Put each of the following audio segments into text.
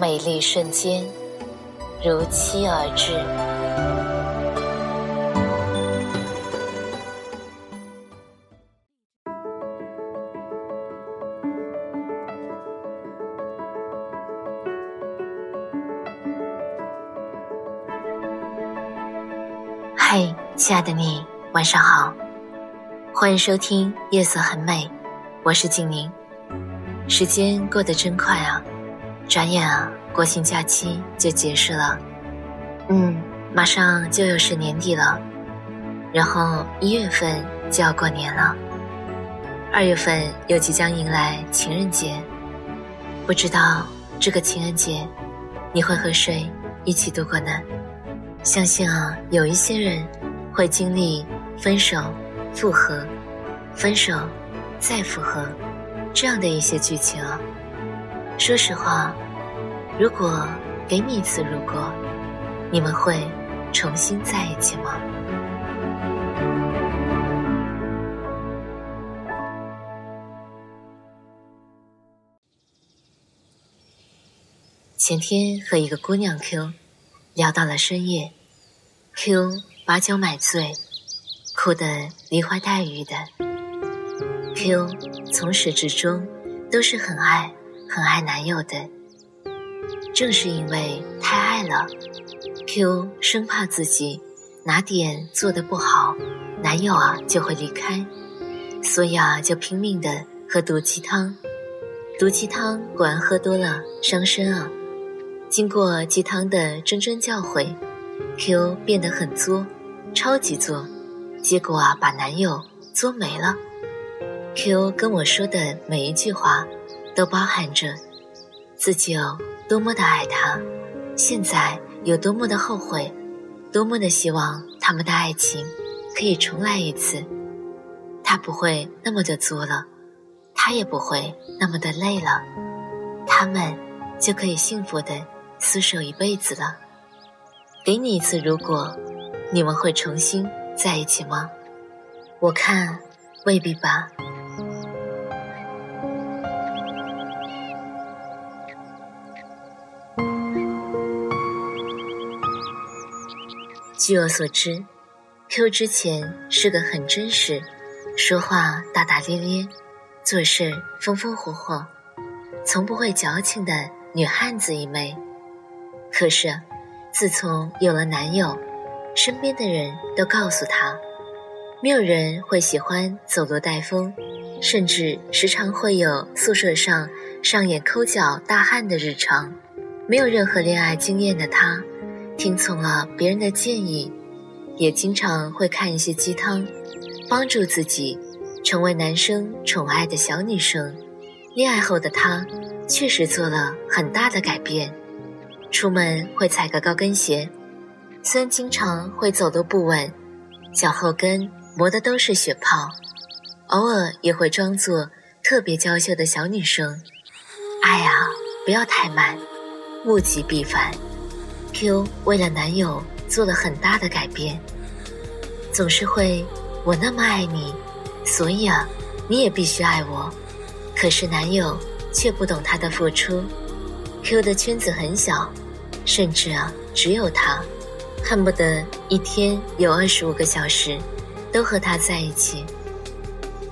美丽瞬间如期而至。嘿，亲爱的你，晚上好，欢迎收听《夜色很美》，我是静宁。时间过得真快啊，转眼啊，国庆假期就结束了。嗯，马上就又是年底了，然后一月份就要过年了，二月份又即将迎来情人节。不知道这个情人节，你会和谁一起度过呢？相信啊，有一些人会经历分手、复合、分手、再复合这样的一些剧情啊。说实话，如果给你一次如果，你们会重新在一起吗？前天和一个姑娘 Q。聊到了深夜，Q 把酒买醉，哭得梨花带雨的。Q 从始至终都是很爱很爱男友的，正是因为太爱了，Q 生怕自己哪点做的不好，男友啊就会离开，所以啊就拼命的喝毒鸡汤。毒鸡汤果然喝多了伤身啊。经过鸡汤的谆谆教诲，Q 变得很作，超级作，结果啊把男友作没了。Q 跟我说的每一句话，都包含着自己有多么的爱他，现在有多么的后悔，多么的希望他们的爱情可以重来一次。他不会那么的作了，他也不会那么的累了，他们就可以幸福的。厮守一辈子了，给你一次，如果你们会重新在一起吗？我看未必吧。据我所知，Q 之前是个很真实、说话大大咧咧、做事风风火火、从不会矫情的女汉子一枚。可是，自从有了男友，身边的人都告诉她，没有人会喜欢走路带风，甚至时常会有宿舍上上演抠脚大汉的日常。没有任何恋爱经验的她，听从了别人的建议，也经常会看一些鸡汤，帮助自己成为男生宠爱的小女生。恋爱后的她，确实做了很大的改变。出门会踩个高跟鞋，虽然经常会走得不稳，脚后跟磨的都是血泡，偶尔也会装作特别娇羞的小女生。爱啊，不要太慢，物极必反。Q 为了男友做了很大的改变，总是会我那么爱你，所以啊，你也必须爱我。可是男友却不懂她的付出。Q 的圈子很小。甚至啊，只有他，恨不得一天有二十五个小时，都和他在一起。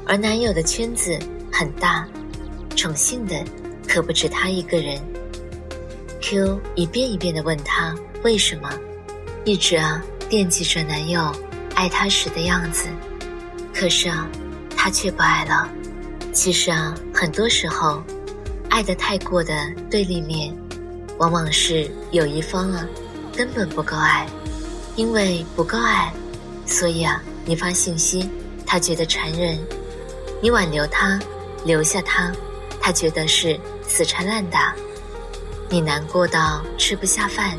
而男友的圈子很大，宠幸的可不止他一个人。Q 一遍一遍的问他为什么，一直啊惦记着男友爱他时的样子。可是啊，他却不爱了。其实啊，很多时候，爱的太过的对立面。往往是有一方啊，根本不够爱，因为不够爱，所以啊，你发信息，他觉得残忍；你挽留他，留下他，他觉得是死缠烂打。你难过到吃不下饭，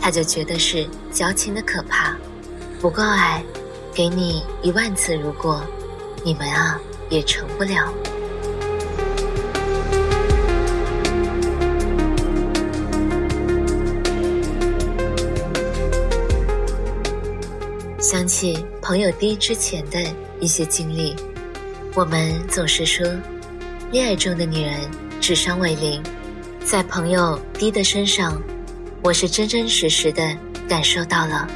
他就觉得是矫情的可怕。不够爱，给你一万次如果，你们啊也成不了。想起朋友 D 之前的一些经历，我们总是说，恋爱中的女人智商为零。在朋友 D 的身上，我是真真实实的感受到了。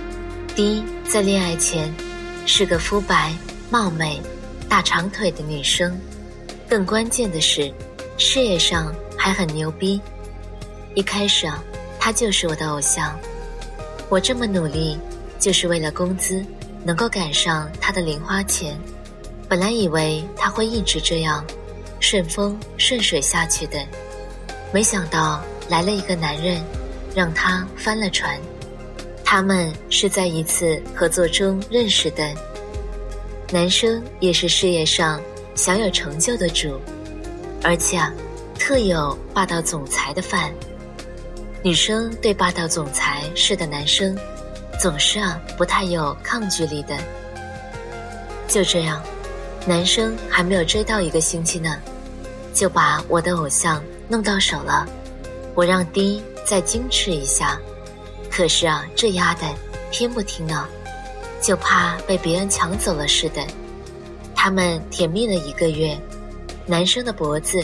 D 在恋爱前是个肤白貌美、大长腿的女生，更关键的是，事业上还很牛逼。一开始啊，她就是我的偶像。我这么努力。就是为了工资能够赶上她的零花钱，本来以为她会一直这样顺风顺水下去的，没想到来了一个男人，让他翻了船。他们是在一次合作中认识的，男生也是事业上小有成就的主，而且啊，特有霸道总裁的范。女生对霸道总裁是的男生。总是啊，不太有抗拒力的。就这样，男生还没有追到一个星期呢，就把我的偶像弄到手了。我让 D 再矜持一下，可是啊，这丫的偏不听呢，就怕被别人抢走了似的。他们甜蜜了一个月，男生的脖子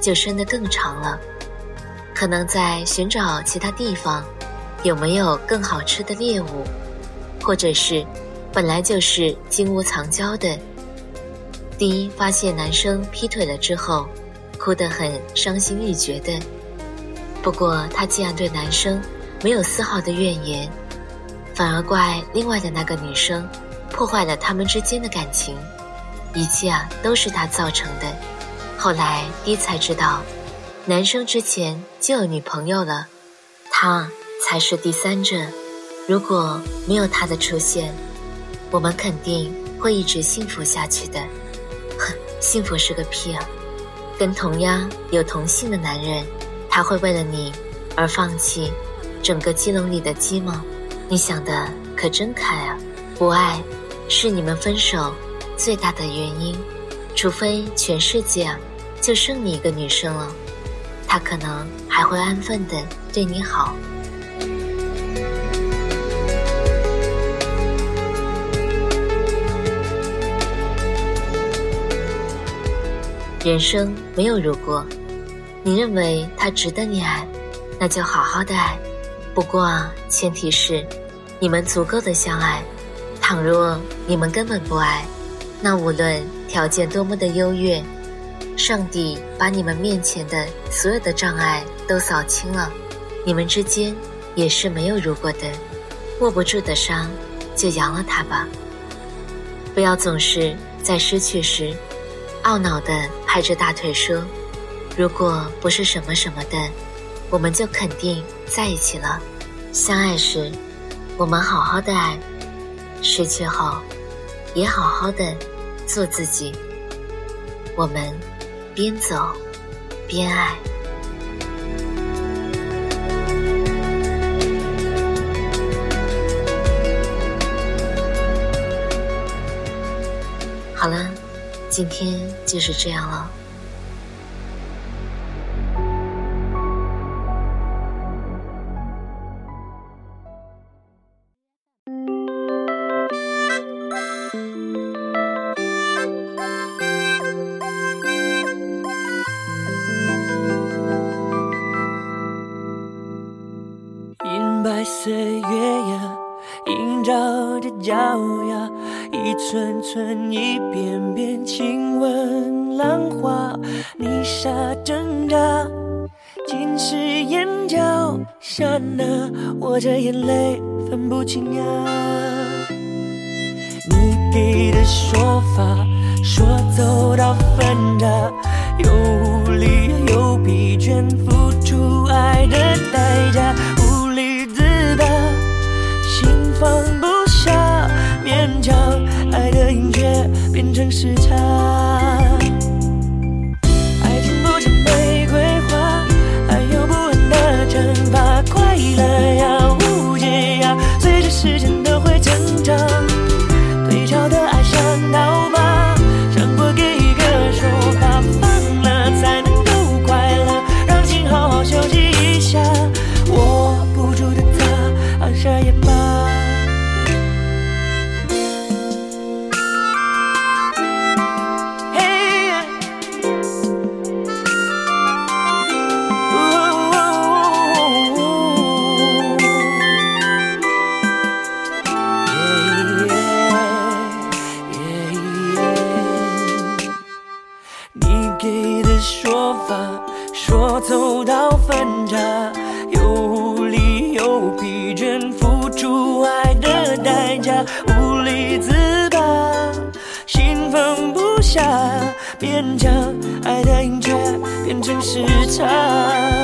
就伸得更长了，可能在寻找其他地方。有没有更好吃的猎物，或者是本来就是金屋藏娇的？第一发现男生劈腿了之后，哭得很伤心欲绝的。不过他既然对男生没有丝毫的怨言，反而怪另外的那个女生破坏了他们之间的感情，一切啊都是他造成的。后来一才知道，男生之前就有女朋友了，他。才是第三者。如果没有他的出现，我们肯定会一直幸福下去的。哼，幸福是个屁啊！跟同样有同性的男人，他会为了你而放弃整个鸡笼里的鸡吗？你想的可真开啊！不爱是你们分手最大的原因，除非全世界就剩你一个女生了，他可能还会安分的对你好。人生没有如果，你认为他值得你爱，那就好好的爱。不过，前提是你们足够的相爱。倘若你们根本不爱，那无论条件多么的优越，上帝把你们面前的所有的障碍都扫清了，你们之间也是没有如果的。握不住的伤，就扬了它吧。不要总是在失去时。懊恼地拍着大腿说：“如果不是什么什么的，我们就肯定在一起了。相爱时，我们好好的爱；失去后，也好好的做自己。我们边走边爱。”好了。今天就是这样了。挣扎，浸湿眼角，刹那，我这眼泪分不清啊。你给的说法，说走到分岔，又无力又疲倦，付出爱的代价，无力自拔，心放不下，勉强。爱的音乐变成时差，给的说法，说走到分岔，又无力又疲倦，付出爱的代价，无力自拔，心放不下，勉强爱的瘾缺变成时差。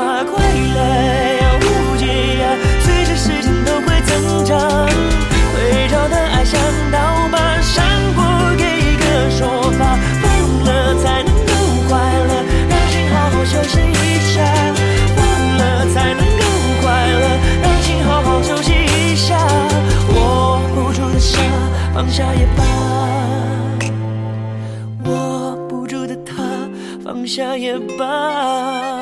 惩罚。快乐要无解呀，随着时间都会增长。退潮的爱像刀疤，伤过给一个说法，放了才能够快乐，让心好好休息一下。放了才能够快乐，让心好好休息一下。握不住的沙，放下也罢。握不住的他，放下也罢。